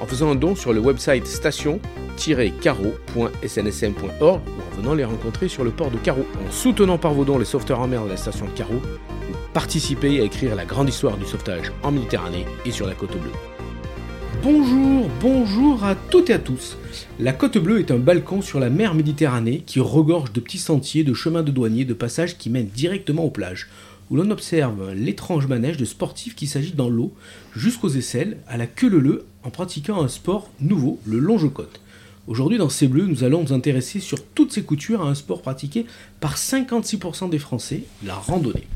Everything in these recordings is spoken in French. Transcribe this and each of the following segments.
en faisant un don sur le website station-carreau.snsm.org ou en venant les rencontrer sur le port de Carreau. En soutenant par vos dons les sauveteurs en mer de la station de Carreau, vous participez à écrire la grande histoire du sauvetage en Méditerranée et sur la côte bleue. Bonjour, bonjour à toutes et à tous. La côte bleue est un balcon sur la mer Méditerranée qui regorge de petits sentiers, de chemins de douaniers, de passages qui mènent directement aux plages, où l'on observe l'étrange manège de sportifs qui s'agitent dans l'eau jusqu'aux aisselles, à la queue leu en pratiquant un sport nouveau, le longe-côte. Aujourd'hui, dans C'est Bleu, nous allons nous intéresser sur toutes ces coutures à un sport pratiqué par 56% des Français, la randonnée.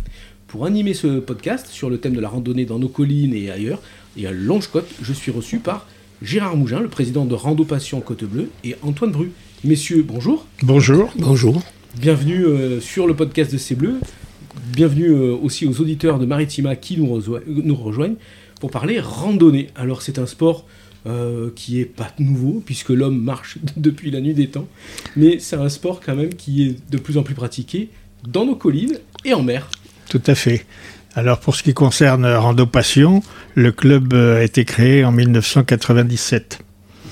Pour animer ce podcast sur le thème de la randonnée dans nos collines et ailleurs, et à Longe-Côte, je suis reçu par Gérard Mougin, le président de Rando Passion Côte Bleue, et Antoine Bru. Messieurs, bonjour. Bonjour. Bonjour. Bienvenue euh, sur le podcast de C'est Bleu. Bienvenue euh, aussi aux auditeurs de Maritima qui nous, nous rejoignent pour parler randonnée. Alors c'est un sport euh, qui est pas nouveau puisque l'homme marche depuis la nuit des temps, mais c'est un sport quand même qui est de plus en plus pratiqué dans nos collines et en mer. Tout à fait. Alors pour ce qui concerne Rando Passion, le club euh, a été créé en 1997.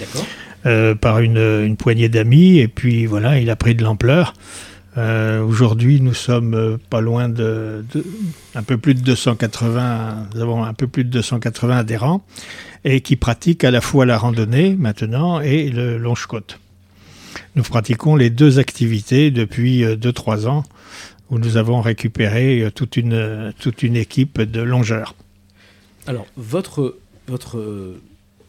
D'accord. Euh, par une, une poignée d'amis et puis voilà, il a pris de l'ampleur. Euh, aujourd'hui, nous sommes euh, pas loin de, un peu plus de 280, nous avons un peu plus de 280 adhérents et qui pratiquent à la fois la randonnée maintenant et le longe-côte. Nous pratiquons les deux activités depuis 2-3 euh, ans où nous avons récupéré toute une, toute une équipe de longeurs. Alors, votre, votre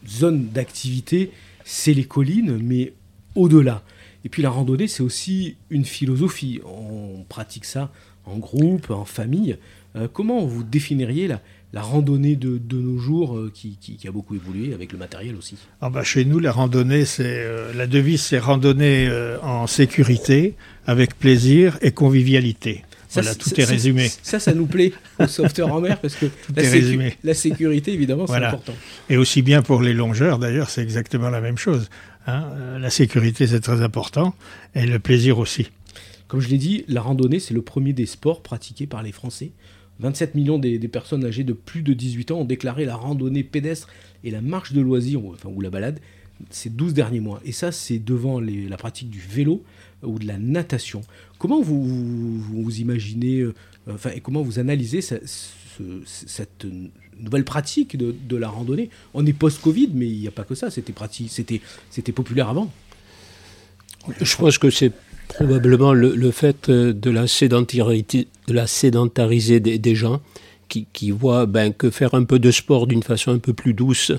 zone d'activité, c'est les collines, mais au-delà. Et puis la randonnée, c'est aussi une philosophie. On pratique ça en groupe, en famille. Euh, comment vous définiriez la, la randonnée de, de, nos jours euh, qui, qui, a beaucoup évolué avec le matériel aussi? Ah bah Chez nous, la randonnée, c'est euh, la devise, c'est randonnée en sécurité, avec plaisir et convivialité. Ça, voilà, tout est résumé. Ça, ça nous plaît aux sauveteurs en mer parce que la, la, sécurité, évidemment, c'est important. Et aussi bien pour les longeurs, d'ailleurs, c'est exactement la même chose. Hein. Euh, la sécurité, c'est très important, et le plaisir aussi. Comme je l'ai dit, la randonnée, c'est le premier des sports pratiqués par les Français. 27 millions des, personnes âgées de plus de 18 ans ont déclaré la randonnée pédestre et la marche de loisirs, enfin, ou la balade, ces 12 derniers mois. Et ça, c'est devant la pratique du vélo ou de la natation. Comment vous, vous, imaginez, euh, enfin, et comment vous analysez cette nouvelle pratique de, la randonnée. On est post-Covid, mais il n'y a pas que ça. C'était pratique, c'était, populaire avant. Je pense que c'est probablement le, fait euh, de la de la sédentariser des, gens qui, qui, voient ben, que faire un peu de sport d'une façon un peu plus douce,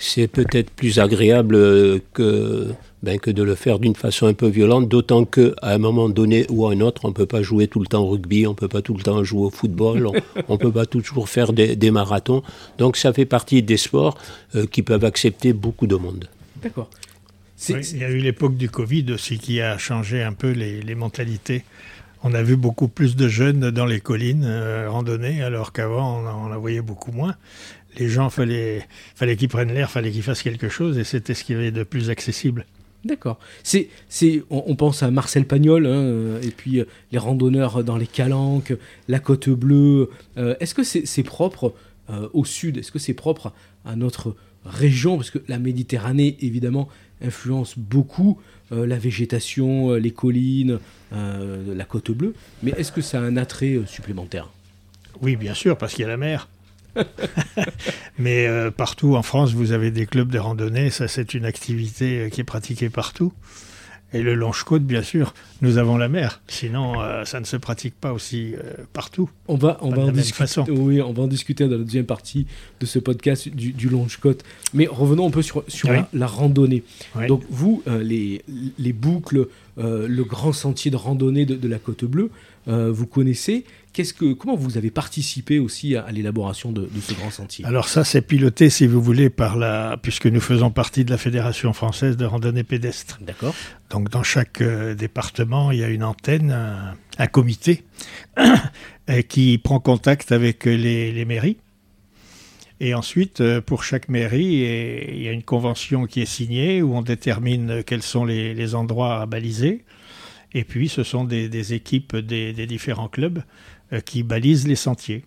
c'est peut-être plus agréable euh, que ben, que de le faire d'une façon un peu violente, d'autant qu'à un moment donné ou à un autre, on ne peut pas jouer tout le temps au rugby, on ne peut pas tout le temps jouer au football, on ne peut pas toujours faire des, marathons. Donc ça fait partie des sports euh, qui peuvent accepter beaucoup de monde. D'accord. il y a eu l'époque du Covid aussi qui a changé un peu les, mentalités. On a vu beaucoup plus de jeunes dans les collines euh, randonner, alors qu'avant, on, on en voyait beaucoup moins les gens, fallait, fallait qu'ils prennent l'air, fallait qu'ils fassent quelque chose, et c'était ce qui avait de plus accessible. D'accord. C'est, c'est, on, pense à Marcel Pagnol, hein, euh, et puis euh, les randonneurs dans les Calanques, la Côte Bleue. Euh, est-ce que c'est, propre au sud? Est-ce que c'est propre à notre région? Parce que la Méditerranée, évidemment, influence beaucoup la végétation, les collines, la Côte Bleue. Mais est-ce que ça a un attrait supplémentaire? Oui, bien sûr, parce qu'il y a la mer. Mais euh, partout en France, vous avez des clubs de randonnée. Ça, c'est une activité euh, qui est pratiquée partout. Et le longe-côte, bien sûr, nous avons la mer. Sinon, euh, ça ne se pratique pas aussi euh, partout. On va, on va en discuter. Oui, on va en discuter dans la deuxième partie de ce podcast du, du longe-côte. Mais revenons un peu sur, sur la, randonnée. Donc, vous, euh, les, les boucles, le grand sentier de randonnée de, de la Côte Bleue, vous connaissez que, comment vous avez participé aussi à, l'élaboration de, ce grand sentier? Alors ça, c'est piloté, si vous voulez, par la, puisque nous faisons partie de la Fédération française de randonnée pédestre. D'accord. Donc dans chaque euh, département, il y a une antenne, un, comité qui prend contact avec les, mairies. Et ensuite, euh, pour chaque mairie, il y a une convention qui est signée où on détermine quels sont les, endroits à baliser. Et puis, ce sont des, équipes des, différents clubs euh, qui balisent les sentiers.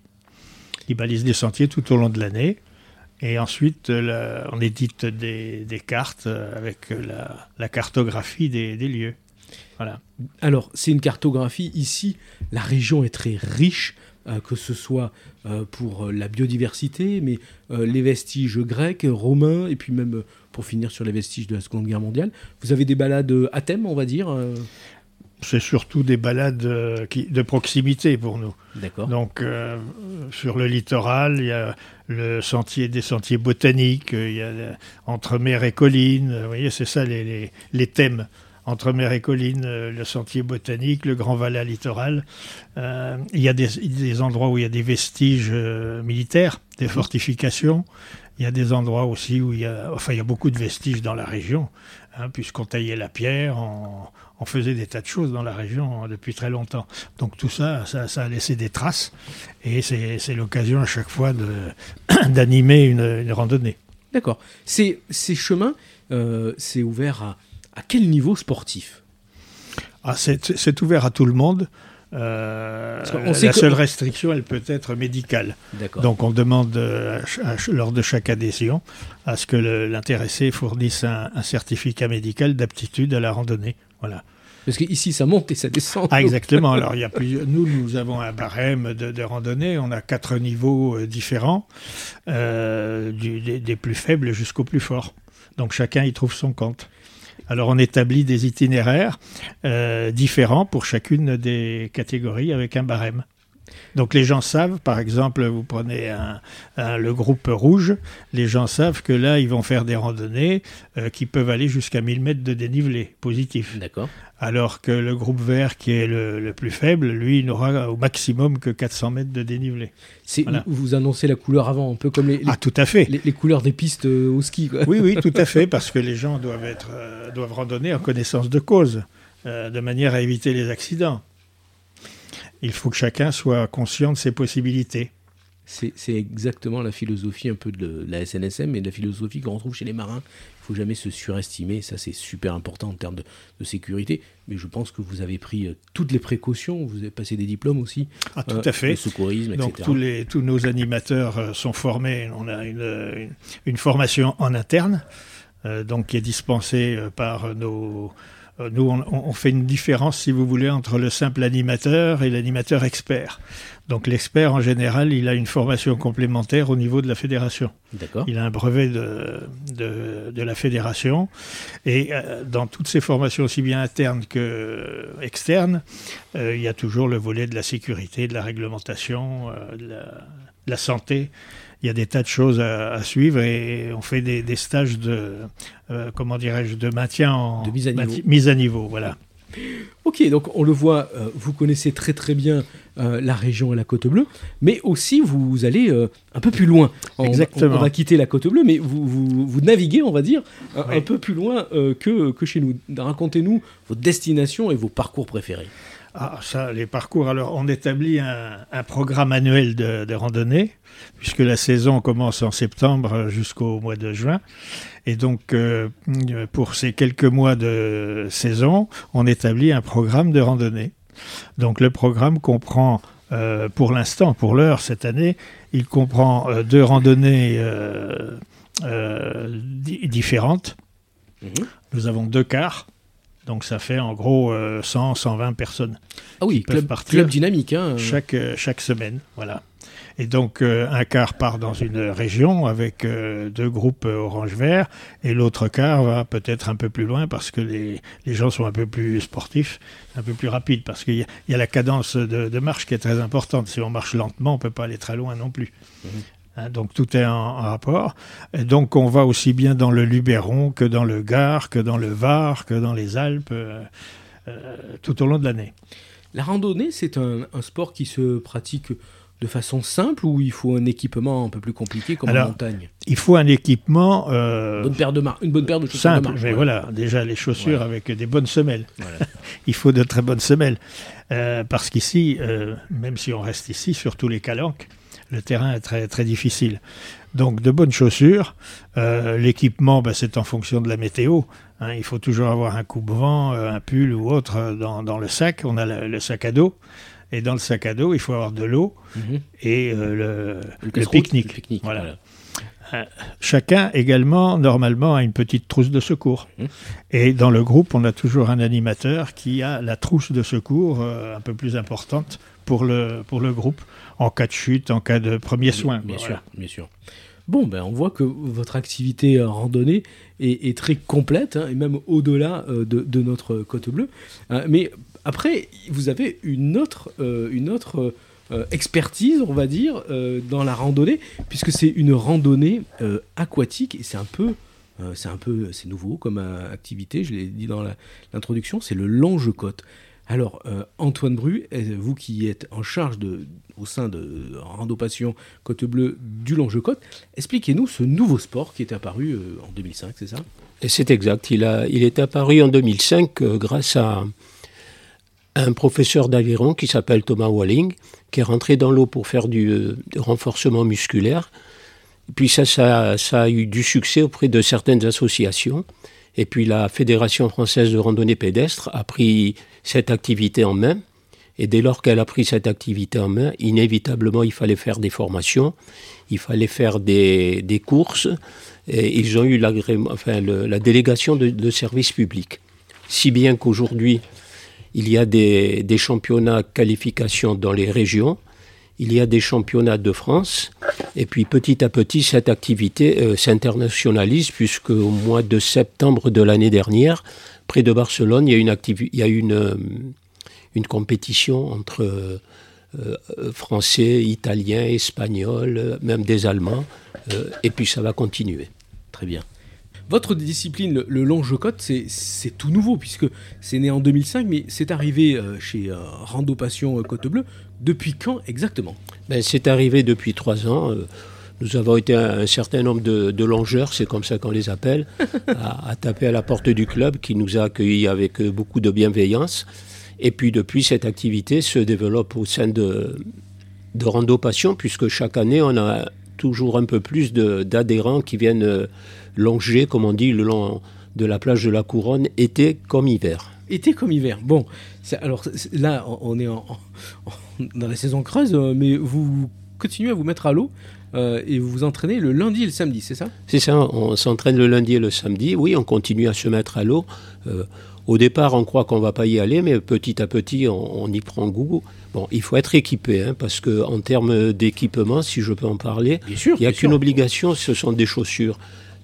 Qui balisent les sentiers tout au long de l'année. Et ensuite, euh, on édite des, cartes euh, avec la, cartographie des, lieux. Voilà. Alors, c'est une cartographie. Ici, la région est très riche, que ce soit pour la biodiversité, mais les vestiges grecs, romains, et puis même pour finir sur les vestiges de la Seconde Guerre mondiale. Vous avez des balades à thème, on va dire c'est surtout des balades euh, de proximité pour nous. D'accord. Donc, euh, sur le littoral, il y a le sentier des sentiers botaniques, il y a entre mer et colline. Vous voyez, c'est ça les, thèmes. Entre mer et colline, euh, le sentier botanique, le Grand Valais littoral. il y a des, endroits où il y a des vestiges militaires, des fortifications. Il y a des endroits aussi où il y a, enfin, il y a beaucoup de vestiges dans la région, hein, puisqu'on taillait la pierre, on, on faisait des tas de choses dans la région depuis très longtemps. Donc tout ça, ça, a laissé des traces et c'est l'occasion à chaque fois d'animer une, randonnée. D'accord. Ces, ces chemins, euh, c'est ouvert à, à, quel niveau sportif? Ah, C'est ouvert à tout le monde. Euh, la seule restriction, elle peut être médicale. Donc on demande euh, lors de chaque adhésion à ce que l'intéressé fournisse un, un, certificat médical d'aptitude à la randonnée. Voilà. Parce qu'ici, ça monte et ça descend. Ah, exactement. Alors, il y a nous, nous avons un barème de, randonnée. On a quatre niveaux euh, différents, euh, des, plus faibles jusqu'au plus fort. Donc, chacun y trouve son compte. Alors, on établit des itinéraires euh, différents pour chacune des catégories avec un barème. Donc les gens savent, par exemple, vous prenez le groupe rouge, les gens savent que là, ils vont faire des randonnées euh, qui peuvent aller jusqu'à 1000 mètres de dénivelé positif. D'accord. Alors que le groupe vert, qui est le, plus faible, lui, n'aura au maximum que 400 mètres de dénivelé. Vous annoncez la couleur avant, un peu comme les, ah, tout à fait. les, couleurs des pistes euh, au ski. Oui, oui, tout à fait, parce que les gens doivent, être, euh, doivent randonner en connaissance de cause, de manière à éviter les accidents il faut que chacun soit conscient de ses possibilités. C'est exactement la philosophie un peu de la SNSM et de la philosophie qu'on retrouve chez les marins. Il faut jamais se surestimer, ça c'est super important en termes de, sécurité. Mais je pense que vous avez pris euh, toutes les précautions, vous avez passé des diplômes aussi. Ah, tout à fait. Le secourisme, Donc, Tous, les, tous nos animateurs euh, sont formés, on a une, une, formation en interne, euh, donc qui est dispensée par nos euh, nous, on, fait une différence, si vous voulez, entre le simple animateur et l'animateur expert. Donc l'expert, en général, il a une formation complémentaire au niveau de la fédération. Il a un brevet de, de, la fédération. Et euh, dans toutes ces formations, aussi bien internes que externes, euh, il y a toujours le volet de la sécurité, de la réglementation, de la santé il y a des tas de choses à, suivre et on fait des, stages de, euh, comment dirais-je, de maintien en de mise à niveau. Mise à niveau voilà. Ok, donc on le voit, euh, vous connaissez très très bien euh, la région et la côte bleue, mais aussi vous allez un peu plus loin. Exactement. On, va quitter la côte bleue, mais vous, vous, naviguez, on va dire, un peu plus loin que, que chez nous. Racontez-nous vos destinations et vos parcours préférés. Ah, ça, les parcours. Alors, on établit un, programme annuel de, randonnée, puisque la saison commence en septembre jusqu'au mois de juin. Et donc, euh, pour ces quelques mois de saison, on établit un programme de randonnée. Donc, le programme comprend, euh, pour l'instant, pour l'heure, cette année, il comprend euh, deux randonnées différentes. Mhm. Nous avons deux quarts Donc ça fait en gros 100, 120 personnes. Ah oui, club, club, dynamique. Hein. Chaque, chaque semaine, voilà. Et donc un quart part dans une région avec deux groupes orange-vert et l'autre quart va peut-être un peu plus loin parce que les, les, gens sont un peu plus sportifs, un peu plus rapides parce qu'il y, a la cadence de, marche qui est très importante. Si on marche lentement, on ne peut pas aller très loin non plus. Mhm. Hein, donc tout est en, rapport. Et donc on va aussi bien dans le Luberon que dans le Gard, que dans le Var, que dans les Alpes, euh, euh, tout au long de l'année. La randonnée, c'est un, sport qui se pratique de façon simple ou il faut un équipement un peu plus compliqué comme en montagne? Il faut un équipement. Euh, bonne paire de une bonne paire de chaussures simple, de marche. Mais voilà, déjà les chaussures avec des bonnes semelles. il faut de très bonnes semelles. parce qu'ici, même si on reste ici, sur tous les calanques, le terrain est très, très difficile. Donc de bonnes chaussures. Euh, l'équipement, ben, c'est en fonction de la météo. Hein. il faut toujours avoir un coupe-vent, euh, un pull ou autre euh, dans, le sac. On a le, sac à dos. Et dans le sac à dos, il faut avoir de l'eau mhm. et le, pique-nique. voilà. chacun également, normalement, a une petite trousse de secours. Mhm. Et dans le groupe, on a toujours un animateur qui a la trousse de secours un peu plus importante pour le, pour le groupe en cas de chute, en cas de premier soin. Bien, sûr, bien sûr. Bon, ben, on voit que votre activité randonnée est, très complète, hein, et même au-delà euh, de, notre côte bleue. Euh, mais après, vous avez une autre, euh, une autre expertise, on va dire, dans la randonnée, puisque c'est une randonnée aquatique, et c'est un peu... c'est un peu c'est nouveau comme activité, je l'ai dit dans l'introduction, c'est le longe-côte. Alors, euh, Antoine Bru, vous qui êtes en charge au sein de Rando Passion Côte Bleue du Longe-Côte, expliquez-nous ce nouveau sport qui est apparu euh, en 2005, c'est ça? C'est exact. Il, est apparu en 2005 euh, grâce à un professeur d'aviron qui s'appelle Thomas Walling, qui est rentré dans l'eau pour faire du, renforcement musculaire. puis ça, ça a eu du succès auprès de certaines associations. Et puis la Fédération française de randonnée pédestre a pris cette activité en main. Et dès lors qu'elle a pris cette activité en main, inévitablement, il fallait faire des formations, il fallait faire des, des courses, et ils ont eu la délégation de, de services publics. Si bien qu'aujourd'hui, il y a des, des championnats qualifications dans les régions, il y a des championnats de France, et puis petit à petit, cette activité euh, s'internationalise, puisque au mois de septembre de l'année dernière, près de Barcelone, il y a une, il y a une, euh, une compétition entre euh, Français, Italiens, Espagnols, même des Allemands, et puis ça va continuer. Très bien. Votre discipline, le, le longe-côte, c'est tout nouveau, puisque c'est né en 2005, mais c'est arrivé chez Rando Passion Côte Bleue depuis quand exactement? Ben, C'est arrivé depuis trois ans. Euh, nous avons été un, certain nombre de, longeurs, c'est comme ça qu'on les appelle, à, taper à la porte du club qui nous a accueillis avec euh, beaucoup de bienveillance. Et puis depuis, cette activité se développe au sein de, de Rando Passion, puisque chaque année, on a toujours un peu plus d'adhérents qui viennent longer, comme on dit, le long de la plage de la Couronne, été comme hiver. Été comme hiver. Bon, alors là, on est en, dans la saison creuse, euh, mais vous continuez à vous mettre à l'eau euh, et vous vous entraînez le lundi et le samedi, c'est ça? C'est ça, on s'entraîne le lundi et le samedi. Oui, on continue à se mettre à l'eau. Euh, au départ, on croit qu'on va pas y aller, mais petit à petit, on, y prend goût. Bon, il faut être équipé, hein, parce que en termes d'équipement, si je peux en parler, il n'y a qu'une obligation, ce sont des chaussures.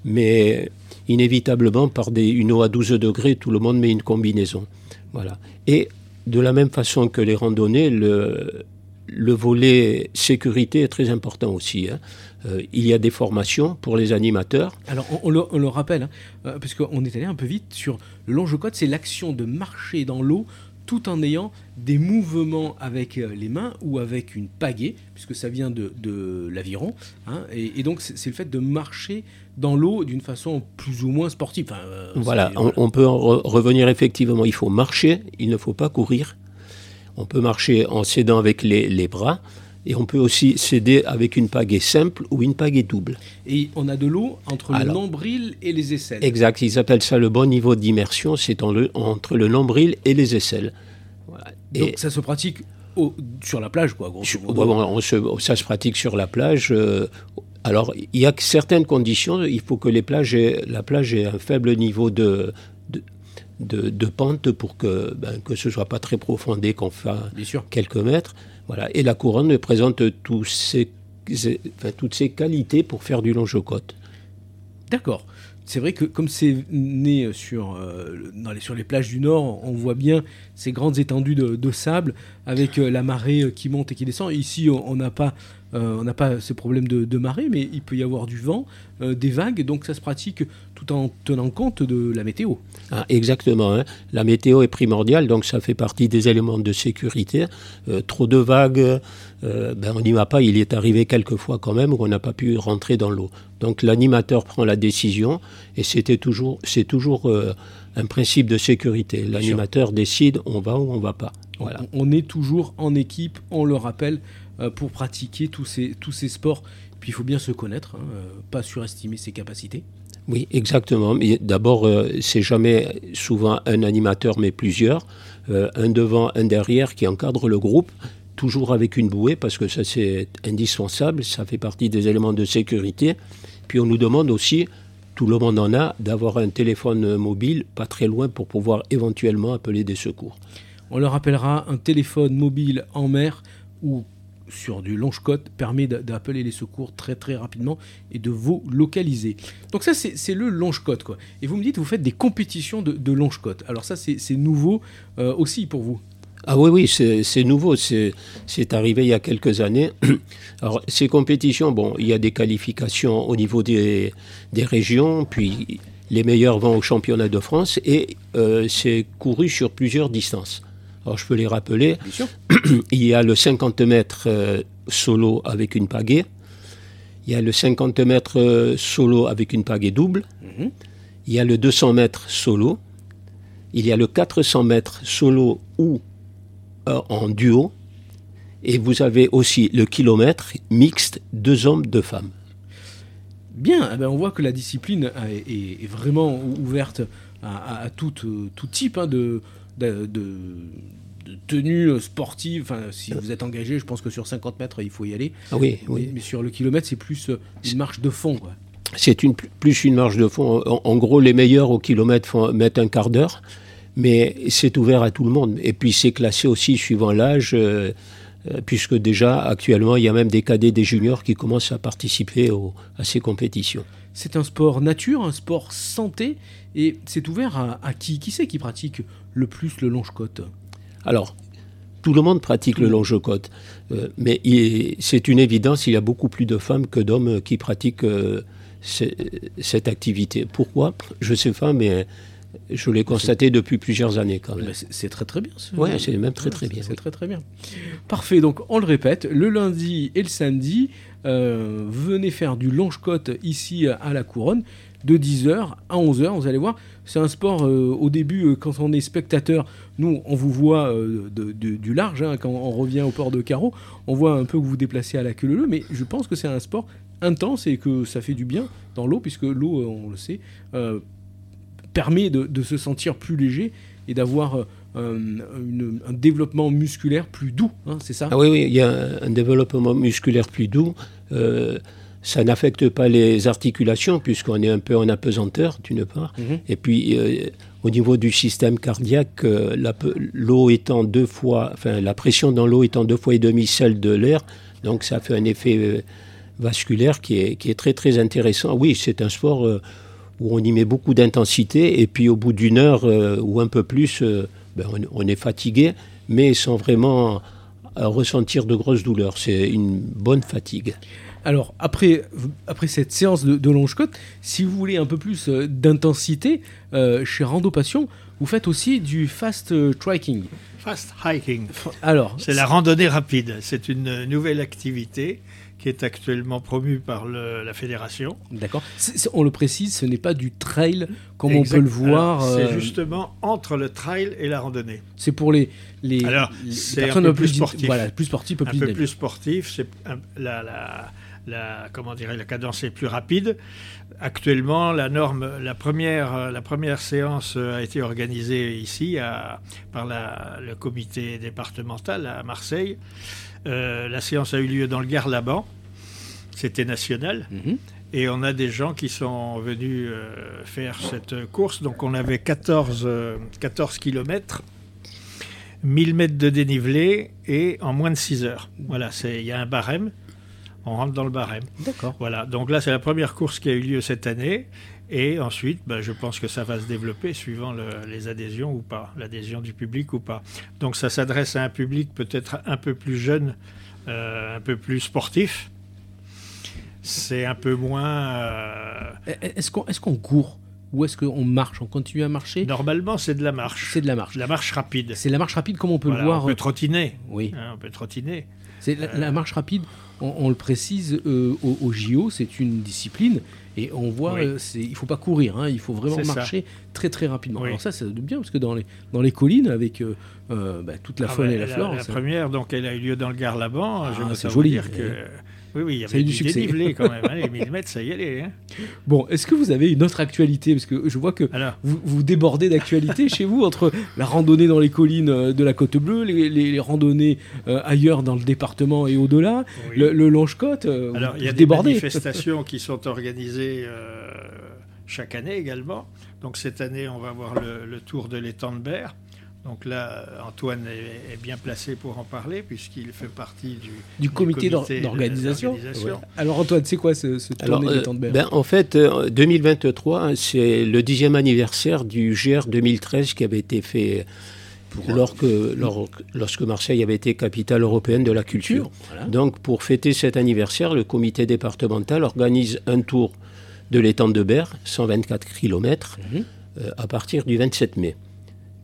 Mais inévitablement, par des, une eau à 12 degrés, tout le monde met une combinaison. Voilà. Et de la même façon que les randonnées, le, le volet sécurité est très important aussi. Hein. Euh, il y a des formations pour les animateurs. Alors, on, le, rappelle, hein, euh, est allé un peu vite sur le longe-côte, c'est l'action de marcher dans l'eau tout en ayant des mouvements avec euh, les mains ou avec une pagaie, puisque ça vient de, de l'aviron. Hein, et, donc, c'est le fait de marcher dans l'eau d'une façon plus ou moins sportive. Euh, voilà, on, peut en revenir effectivement. Il faut marcher, il ne faut pas courir. On peut marcher en s'aidant avec les, les bras. Et on peut aussi s'aider avec une pagaie simple ou une pagaie double. Et on a de l'eau entre le nombril et les aisselles. Exact, ils appellent ça le bon niveau d'immersion, c'est entre le nombril et les aisselles. Donc ça se pratique sur la plage, quoi, ça se pratique sur la plage. Euh, alors, il y a certaines conditions. Il faut que les plages la plage ait un faible niveau de, de, pente pour que, ben, que ce soit pas très profondé, qu'on fasse quelques mètres. Voilà. Et la couronne présente tous toutes ces qualités pour faire du longe-côte. D'accord c'est vrai que comme c'est né sur, euh, dans les, sur les plages du Nord, on voit bien ces grandes étendues de, sable avec euh, la marée euh, qui monte et qui descend. Ici, on n'a pas, on n'a pas ce problème de, marée, mais il peut y avoir du vent, des vagues, donc ça se pratique tout en tenant compte de la météo. Ah, exactement. Hein. La météo est primordiale, donc ça fait partie des éléments de sécurité. trop de vagues, ben on n'y va pas. Il est arrivé quelques fois quand même où on n'a pas pu rentrer dans l'eau. Donc l'animateur prend la décision et c'était toujours, c'est toujours euh, un principe de sécurité. L'animateur décide on va ou on va pas. Voilà. On est toujours en équipe, on le rappelle, euh, pour pratiquer tous ces, tous ces sports. Puis il faut bien se connaître, hein, euh, pas surestimer ses capacités. Oui, exactement. Mais d'abord, c'est jamais souvent un animateur, mais plusieurs, un devant, un derrière, qui encadre le groupe toujours avec une bouée, parce que ça c'est indispensable, ça fait partie des éléments de sécurité. Puis on nous demande aussi, tout le monde en a, d'avoir un téléphone mobile pas très loin pour pouvoir éventuellement appeler des secours. On leur rappellera, un téléphone mobile en mer ou sur du longe-côte permet d'appeler les secours très très rapidement et de vous localiser. Donc ça c'est le longe-côte quoi. Et vous me dites vous faites des compétitions de. Alors ça c'est nouveau euh, aussi pour vous? Ah oui, oui, c'est nouveau, c'est arrivé il y a quelques années. Alors, ces compétitions, bon, il y a des qualifications au niveau des, des régions, puis les meilleurs vont au championnat de France, et euh, c'est couru sur plusieurs distances. Alors, je peux les rappeler. il y a le 50 mètres euh, solo avec une pagaie, il y a le 50 mètres euh, solo avec une pagaie double, mhm. il y a le 200 mètres solo, il y a le 400 mètres solo ou euh, en duo. Et vous avez aussi le kilomètre mixte, deux hommes, deux femmes. Bien, eh ben, on voit que la discipline est, vraiment ouverte à, tout, tout, type hein, de, de, de, tenue sportive. Enfin, si vous êtes engagé, je pense que sur 50 mètres, il faut y aller. Ah oui, oui. Mais, sur le kilomètre, c'est plus une marche de fond. C'est une, plus une marche de fond. En, gros, les meilleurs au kilomètre font, mettent un quart d'heure mais c'est ouvert à tout le monde. Et puis c'est classé aussi suivant l'âge, euh, euh, puisque déjà actuellement il y a même des cadets, des juniors qui commencent à participer à ces compétitions. C'est un sport nature, un sport santé, et c'est ouvert à, qui Qui c'est qui pratique le plus le longe-côte Alors, tout le monde pratique le longe-côte, euh, mais c'est une évidence, il y a beaucoup plus de femmes que d'hommes qui pratiquent cette activité. Pourquoi? Je ne sais pas, mais je l'ai constaté depuis plusieurs années quand même. C'est très très bien. Oui, c'est même très très bien. C'est très très bien. Parfait, donc on le répète, le lundi et le samedi, euh, venez faire du longe-côte ici à la Couronne de 10h à 11h, vous allez voir, c'est un sport euh, au début euh, quand on est spectateur, nous on vous voit du large, hein, quand on revient au port de Carreau, on voit un peu que vous vous déplacez à la queue leu mais je pense que c'est un sport intense et que ça fait du bien dans l'eau, puisque l'eau, on le sait, permet de, se sentir plus léger et d'avoir euh, un, développement musculaire plus doux, hein, c'est ça? Ah Oui, oui, il y a un, développement musculaire plus doux. Euh, ça n'affecte pas les articulations puisqu'on est un peu en apesanteur d'une part. Mhm. Et puis euh, au niveau du système cardiaque, l'eau étant deux fois, enfin la pression dans l'eau étant deux fois et demi celle de l'air, donc ça fait un effet vasculaire qui est, qui est très très intéressant. Oui, c'est un sport où on y met beaucoup d'intensité, et puis au bout d'une heure euh, ou un peu plus, euh, ben, on, est fatigué, mais sans vraiment euh, ressentir de grosses douleurs. C'est une bonne fatigue. Alors, après, après cette séance de, de longe-côte, si vous voulez un peu plus d'intensité, chez Rando Passion, vous faites aussi du fast trekking. Fast hiking. Alors, c'est la randonnée rapide. C'est une nouvelle activité qui est actuellement promu par la fédération. D'accord. On le précise, ce n'est pas du trail comme on peut le voir. C'est euh, justement entre le trail et la randonnée. C'est pour les, les, Alors, personnes un peu plus sportives. Voilà, plus sportif, un peu plus sportif. C'est la, la, la, comment dirais, la cadence est plus rapide. Actuellement, la norme, la première, la première séance a été organisée ici à, par le comité départemental à Marseille. Euh, la séance a eu lieu dans le Gare-Laban. C'était national. Mhm. Et on a des gens qui sont venus faire cette course. Donc on avait 14, 14 km 1000 mètres de dénivelé et en moins de 6 heures. Voilà, il y a un barème. On rentre dans le barème. D'accord. Voilà, donc là, c'est la première course qui a eu lieu cette année. Et ensuite, ben, je pense que ça va se développer suivant les adhésions ou pas, l'adhésion du public ou pas. Donc ça s'adresse à un public peut-être un peu plus jeune, euh, un peu plus sportif. C'est un peu moins. Euh, est-ce qu'on est qu'on court ou est-ce qu'on marche? On continue à marcher? Normalement, c'est de la marche. C'est de la marche. La marche rapide. C'est la marche rapide comme on peut le voir. On peut trottiner. Oui. Hein, on peut trottiner. C'est la, marche rapide. On, le précise euh, au, JO, c'est une discipline et on voit, euh, il faut pas courir, hein, il faut vraiment marcher très très rapidement. Alors ça, c'est bien parce que dans les dans les collines avec euh, bah, toute la ah, faune bah, et la, flore. La, première, donc, elle a eu lieu dans le Gard-Laban. Ah, c'est joli. Dire que oui, oui, il y avait du, succès. dénivelé quand même. Hein, les millimètres, ça y allait. Hein. Bon, est-ce que vous avez une autre actualité? Parce que je vois que vous, vous, débordez d'actualité chez vous entre la randonnée dans les collines euh, de la Côte Bleue, les, randonnées euh, ailleurs dans le département et au-delà, le, Longe-Côte. Euh, Alors, il y a des manifestations qui sont organisées chaque année également. Donc, cette année, on va voir le, le tour de l'étang de Berre. Donc là, Antoine est, bien placé pour en parler puisqu'il fait partie du, du comité, d'organisation. Alors Antoine, c'est quoi ce, ce tournée Alors, temps de ben, En fait, 2023, euh, c'est le dixième anniversaire du GR 2013 qui avait été fait lorsque, lorsque Marseille avait été capitale européenne de la culture. Donc pour fêter cet anniversaire, le comité départemental organise un tour de l'étang de Berre, 124 km, mhm. euh, à partir du 27 mai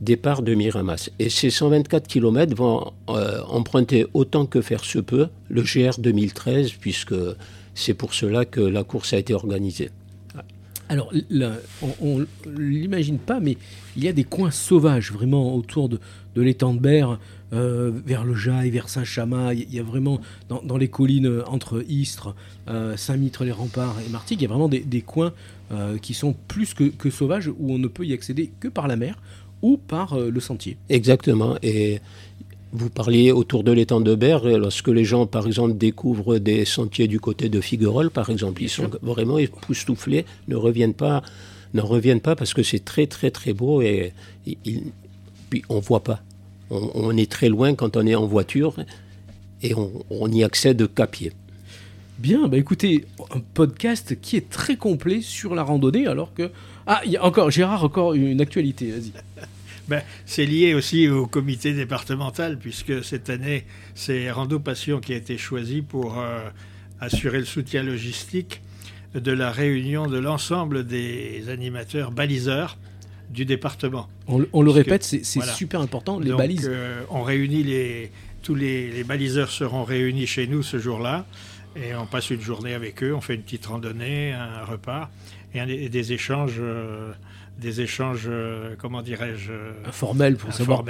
départ de Miramas. Et ces 124 km vont euh, emprunter autant que faire se peut le GR 2013, puisque c'est pour cela que la course a été organisée. Alors, on ne l'imagine pas, mais il y a des coins sauvages vraiment autour de, de l'étang de Berre, euh, vers le Jaille, vers Saint-Chamas. Il y a vraiment, dans, les collines euh, entre Istres, Saint-Mitre, les Remparts et Martigues, il y a vraiment des, coins qui sont plus que, que, sauvages où on ne peut y accéder que par la mer ou par euh, le sentier. Exactement. Et vous parliez autour de l'étang de Berre, lorsque les gens, par exemple, découvrent des sentiers du côté de Figuerolles, par exemple, ils sont vraiment époustouflés, ne reviennent pas, ne reviennent pas parce que c'est très, très, très beau et, puis on voit pas. On, est très loin quand on est en voiture et on, y accède qu'à pied. Bien, bah écoutez, un podcast qui est très complet sur la randonnée, alors que... Ah, il y a encore, Gérard, encore une actualité, vas-y. Ben, c'est lié aussi au comité départemental, puisque cette année, c'est Rando Passion qui a été choisi pour euh, assurer le soutien logistique de la réunion de l'ensemble des animateurs baliseurs du département. On, le répète, c'est super important, les balises. Euh, on réunit les, tous les, baliseurs seront réunis chez nous ce jour-là, et on passe une journée avec eux, on fait une petite randonnée, un repas, et, des échanges. Euh, des échanges, euh, comment dirais-je euh, Informels pour savoir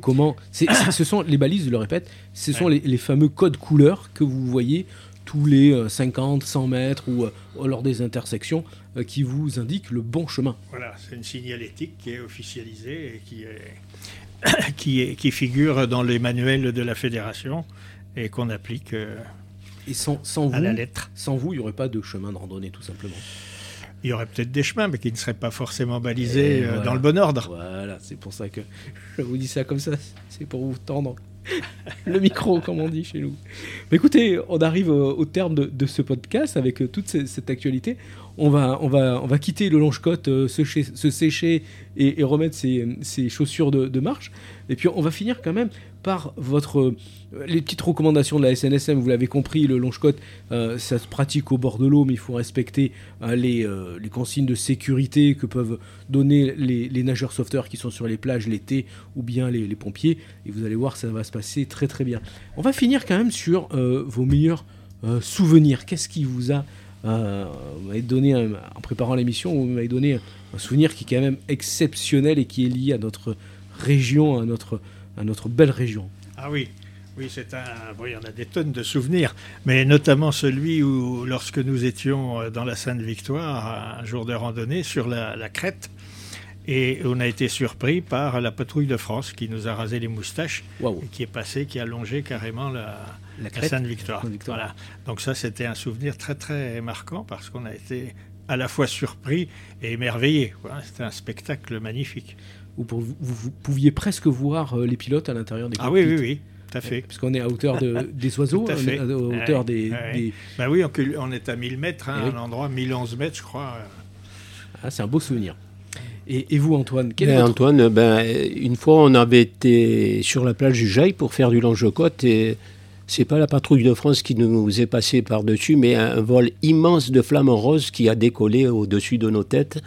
comment. ce sont les balises, je le répète, ce sont les, fameux codes couleurs que vous voyez tous les 50, euh, 100 mètres ou lors des intersections qui vous indiquent le bon chemin. Voilà, c'est une signalétique qui est officialisée et qui, est, qui, est, qui figure dans les manuels de la fédération et qu'on applique et sans, sans à la lettre. Sans vous, il n'y aurait pas de chemin de randonnée, tout simplement il y aurait peut-être des chemins, mais qui ne seraient pas forcément balisés euh, dans le bon ordre. Voilà, c'est pour ça que je vous dis ça comme ça, c'est pour vous tendre le micro, comme on dit chez nous. Écoutez, on arrive au, terme de, ce podcast avec euh, toute cette, actualité. On va, on, va, on va quitter le longe-côte, euh, se, sécher et, remettre ses, chaussures de, marche. Et puis on va finir quand même par votre les petites recommandations de la SNSM, vous l'avez compris, le longe-côte, euh, ça se pratique au bord de l'eau, mais il faut respecter euh, euh, les, consignes de sécurité que peuvent donner les, nageurs sauveteurs qui sont sur les plages l'été ou bien les, pompiers. Et vous allez voir, ça va se très très bien. On va finir quand même sur vos meilleurs souvenirs. Qu'est-ce qui vous a donné, en préparant l'émission, vous m'avez donné un souvenir qui est quand même exceptionnel et qui est lié à notre région, à notre, à notre belle région? Ah oui, oui, c'est un. Bon, il y en a des tonnes de souvenirs, mais notamment celui où, lorsque nous étions euh, dans la Sainte-Victoire, un jour de randonnée sur la, crête, et on a été surpris par la patrouille de France qui nous a rasé les moustaches, et qui est passée, qui a longé carrément la, la, Sainte-Victoire. Voilà. Donc ça, c'était un souvenir très très marquant parce qu'on a été à la fois surpris et émerveillé. C'était un spectacle magnifique. Vous, vous, pouviez presque voir euh, les pilotes à l'intérieur des Ah oui, oui, oui. Tout à fait. Parce qu'on est à hauteur de, des oiseaux, à, fait. à hauteur des, Ben oui, on, est à 1000 mètres, hein, un endroit 1011 mètres, je crois. Ah, c'est un beau souvenir. Et, vous, Antoine ben, Antoine, ben, une fois, on avait été sur la plage du Jaille pour faire du longe-côte et c'est pas la patrouille de France qui nous est passée par-dessus, mais un vol immense de flammes roses qui a décollé au-dessus de nos têtes.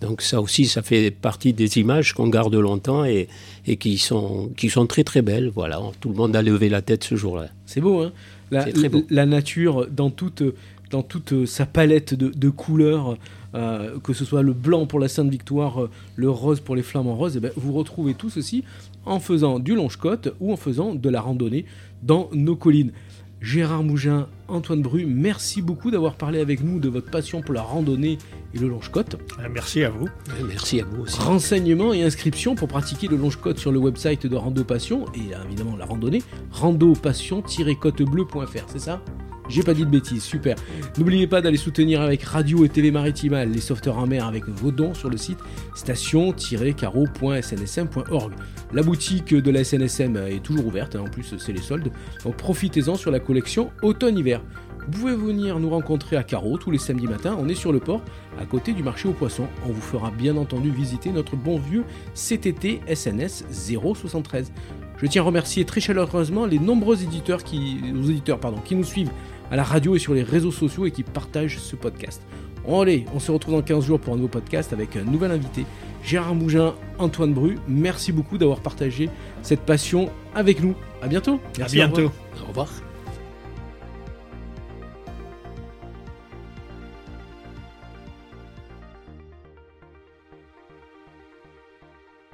Donc ça aussi, ça fait partie des images qu'on garde longtemps et, et, qui, sont, qui sont très très belles. Voilà, tout le monde a levé la tête ce jour-là. C'est beau, hein? La, la, nature dans toute, dans toute sa palette de, de couleurs, euh, que ce soit le blanc pour la Sainte Victoire, euh, le rose pour les flamants roses, eh ben, vous retrouvez tout ceci en faisant du longe-côte ou en faisant de la randonnée dans nos collines. Gérard Mougin, Antoine Bru, merci beaucoup d'avoir parlé avec nous de votre passion pour la randonnée et le longe-côte. Euh, merci à vous. Euh, merci à vous aussi. Renseignements et inscriptions pour pratiquer le longe-côte sur le website de Rando Passion et euh, évidemment la randonnée, randopassion-côtebleu.fr, c'est ça? J'ai pas dit de bêtises, super. N'oubliez pas d'aller soutenir avec Radio et TV Maritimale les sauveteurs en mer avec vos dons sur le site station-caro.snsm.org. La boutique de la SNSM est toujours ouverte, hein, en plus c'est les soldes, donc profitez-en sur la collection automne-hiver. Vous pouvez venir nous rencontrer à Carreau tous les samedis matins, on est sur le port, à côté du marché aux poissons. On vous fera bien entendu visiter notre bon vieux CTT SNS 073. Je tiens à remercier très chaleureusement les nombreux éditeurs qui, éditeurs, pardon, qui nous suivent à la radio et sur les réseaux sociaux et qui partagent ce podcast. Allez, on se retrouve dans 15 jours pour un nouveau podcast avec un nouvel invité, Gérard Mougin, Antoine Bru. Merci beaucoup d'avoir partagé cette passion avec nous. À bientôt. à bientôt. Au revoir.